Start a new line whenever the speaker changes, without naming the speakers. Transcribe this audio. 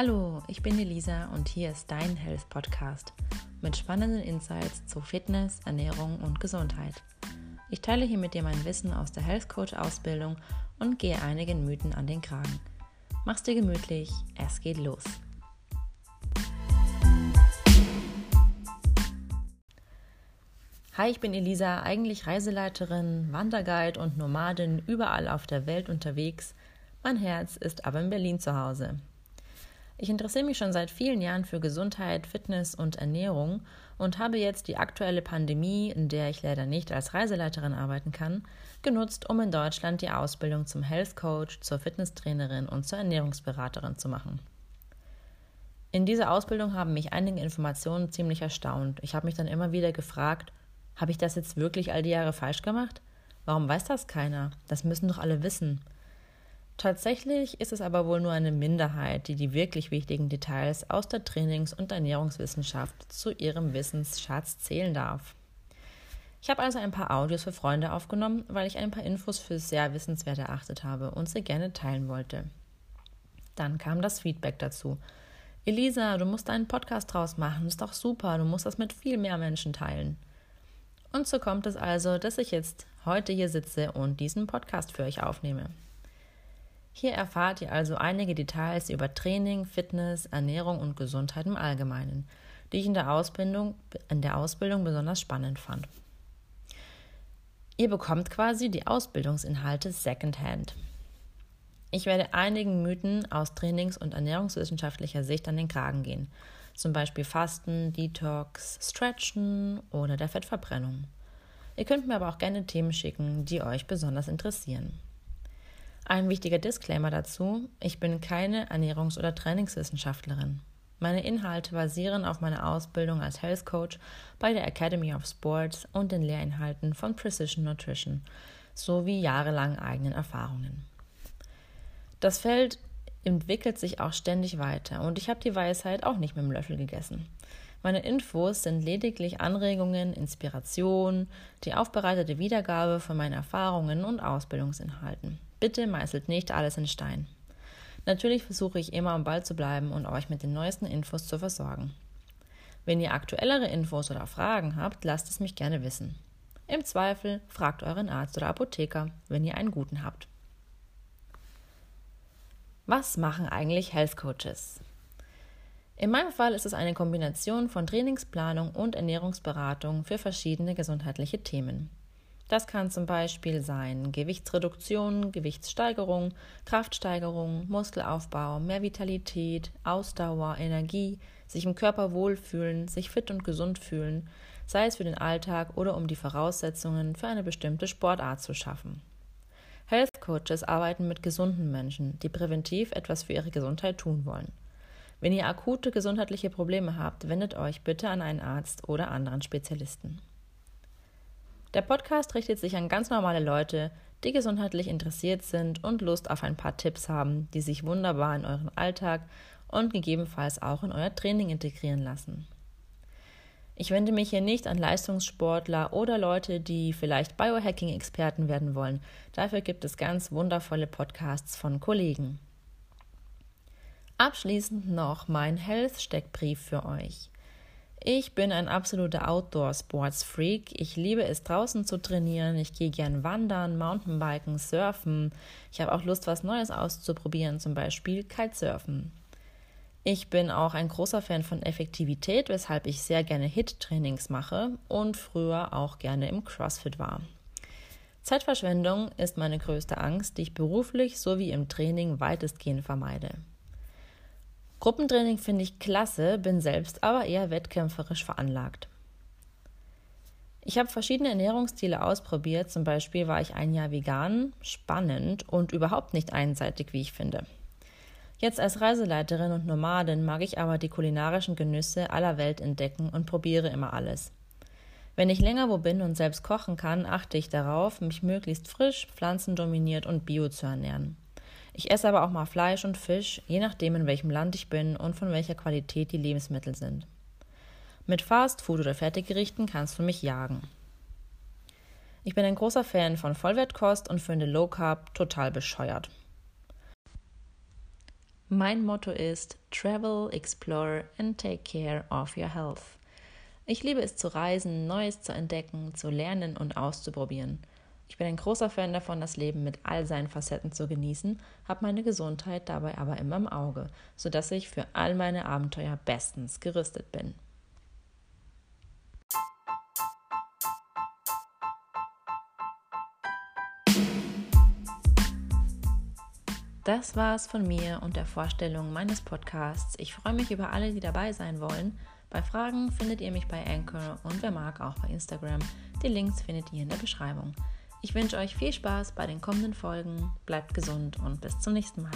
Hallo, ich bin Elisa und hier ist dein Health Podcast mit spannenden Insights zu Fitness, Ernährung und Gesundheit. Ich teile hier mit dir mein Wissen aus der Health Coach Ausbildung und gehe einigen Mythen an den Kragen. Mach's dir gemütlich, es geht los. Hi, ich bin Elisa, eigentlich Reiseleiterin, Wanderguide und Nomadin überall auf der Welt unterwegs. Mein Herz ist aber in Berlin zu Hause. Ich interessiere mich schon seit vielen Jahren für Gesundheit, Fitness und Ernährung und habe jetzt die aktuelle Pandemie, in der ich leider nicht als Reiseleiterin arbeiten kann, genutzt, um in Deutschland die Ausbildung zum Health Coach, zur Fitnesstrainerin und zur Ernährungsberaterin zu machen. In dieser Ausbildung haben mich einige Informationen ziemlich erstaunt. Ich habe mich dann immer wieder gefragt, habe ich das jetzt wirklich all die Jahre falsch gemacht? Warum weiß das keiner? Das müssen doch alle wissen. Tatsächlich ist es aber wohl nur eine Minderheit, die die wirklich wichtigen Details aus der Trainings- und Ernährungswissenschaft zu ihrem Wissensschatz zählen darf. Ich habe also ein paar Audios für Freunde aufgenommen, weil ich ein paar Infos für sehr wissenswert erachtet habe und sie gerne teilen wollte. Dann kam das Feedback dazu. Elisa, du musst einen Podcast draus machen, ist doch super, du musst das mit viel mehr Menschen teilen. Und so kommt es also, dass ich jetzt heute hier sitze und diesen Podcast für euch aufnehme. Hier erfahrt ihr also einige Details über Training, Fitness, Ernährung und Gesundheit im Allgemeinen, die ich in der Ausbildung, in der Ausbildung besonders spannend fand. Ihr bekommt quasi die Ausbildungsinhalte secondhand. Ich werde einigen Mythen aus trainings- und ernährungswissenschaftlicher Sicht an den Kragen gehen zum Beispiel Fasten, Detox, Stretchen oder der Fettverbrennung. Ihr könnt mir aber auch gerne Themen schicken, die euch besonders interessieren. Ein wichtiger Disclaimer dazu, ich bin keine Ernährungs- oder Trainingswissenschaftlerin. Meine Inhalte basieren auf meiner Ausbildung als Health Coach bei der Academy of Sports und den Lehrinhalten von Precision Nutrition sowie jahrelang eigenen Erfahrungen. Das Feld entwickelt sich auch ständig weiter und ich habe die Weisheit auch nicht mit dem Löffel gegessen. Meine Infos sind lediglich Anregungen, Inspiration, die aufbereitete Wiedergabe von meinen Erfahrungen und Ausbildungsinhalten. Bitte meißelt nicht alles in Stein. Natürlich versuche ich immer am Ball zu bleiben und euch mit den neuesten Infos zu versorgen. Wenn ihr aktuellere Infos oder Fragen habt, lasst es mich gerne wissen. Im Zweifel fragt euren Arzt oder Apotheker, wenn ihr einen guten habt. Was machen eigentlich Health Coaches? In meinem Fall ist es eine Kombination von Trainingsplanung und Ernährungsberatung für verschiedene gesundheitliche Themen. Das kann zum Beispiel sein Gewichtsreduktion, Gewichtssteigerung, Kraftsteigerung, Muskelaufbau, mehr Vitalität, Ausdauer, Energie, sich im Körper wohlfühlen, sich fit und gesund fühlen, sei es für den Alltag oder um die Voraussetzungen für eine bestimmte Sportart zu schaffen. Health Coaches arbeiten mit gesunden Menschen, die präventiv etwas für ihre Gesundheit tun wollen. Wenn ihr akute gesundheitliche Probleme habt, wendet euch bitte an einen Arzt oder anderen Spezialisten. Der Podcast richtet sich an ganz normale Leute, die gesundheitlich interessiert sind und Lust auf ein paar Tipps haben, die sich wunderbar in euren Alltag und gegebenenfalls auch in euer Training integrieren lassen. Ich wende mich hier nicht an Leistungssportler oder Leute, die vielleicht Biohacking-Experten werden wollen. Dafür gibt es ganz wundervolle Podcasts von Kollegen. Abschließend noch mein Health-Steckbrief für euch. Ich bin ein absoluter Outdoor-Sports-Freak. Ich liebe es, draußen zu trainieren. Ich gehe gern wandern, Mountainbiken, surfen. Ich habe auch Lust, was Neues auszuprobieren, zum Beispiel Kitesurfen. Ich bin auch ein großer Fan von Effektivität, weshalb ich sehr gerne HIT-Trainings mache und früher auch gerne im CrossFit war. Zeitverschwendung ist meine größte Angst, die ich beruflich sowie im Training weitestgehend vermeide. Gruppentraining finde ich klasse, bin selbst aber eher wettkämpferisch veranlagt. Ich habe verschiedene Ernährungsstile ausprobiert, zum Beispiel war ich ein Jahr vegan, spannend und überhaupt nicht einseitig, wie ich finde. Jetzt als Reiseleiterin und Nomadin mag ich aber die kulinarischen Genüsse aller Welt entdecken und probiere immer alles. Wenn ich länger wo bin und selbst kochen kann, achte ich darauf, mich möglichst frisch, pflanzendominiert und bio zu ernähren. Ich esse aber auch mal Fleisch und Fisch, je nachdem in welchem Land ich bin und von welcher Qualität die Lebensmittel sind. Mit Fast Food oder Fertiggerichten kannst du mich jagen. Ich bin ein großer Fan von Vollwertkost und finde Low Carb total bescheuert. Mein Motto ist Travel, Explore and Take Care of Your Health. Ich liebe es zu reisen, Neues zu entdecken, zu lernen und auszuprobieren. Ich bin ein großer Fan davon, das Leben mit all seinen Facetten zu genießen, habe meine Gesundheit dabei aber immer im Auge, sodass ich für all meine Abenteuer bestens gerüstet bin. Das war's von mir und der Vorstellung meines Podcasts. Ich freue mich über alle, die dabei sein wollen. Bei Fragen findet ihr mich bei Anchor und wer mag auch bei Instagram. Die Links findet ihr in der Beschreibung. Ich wünsche euch viel Spaß bei den kommenden Folgen, bleibt gesund und bis zum nächsten Mal.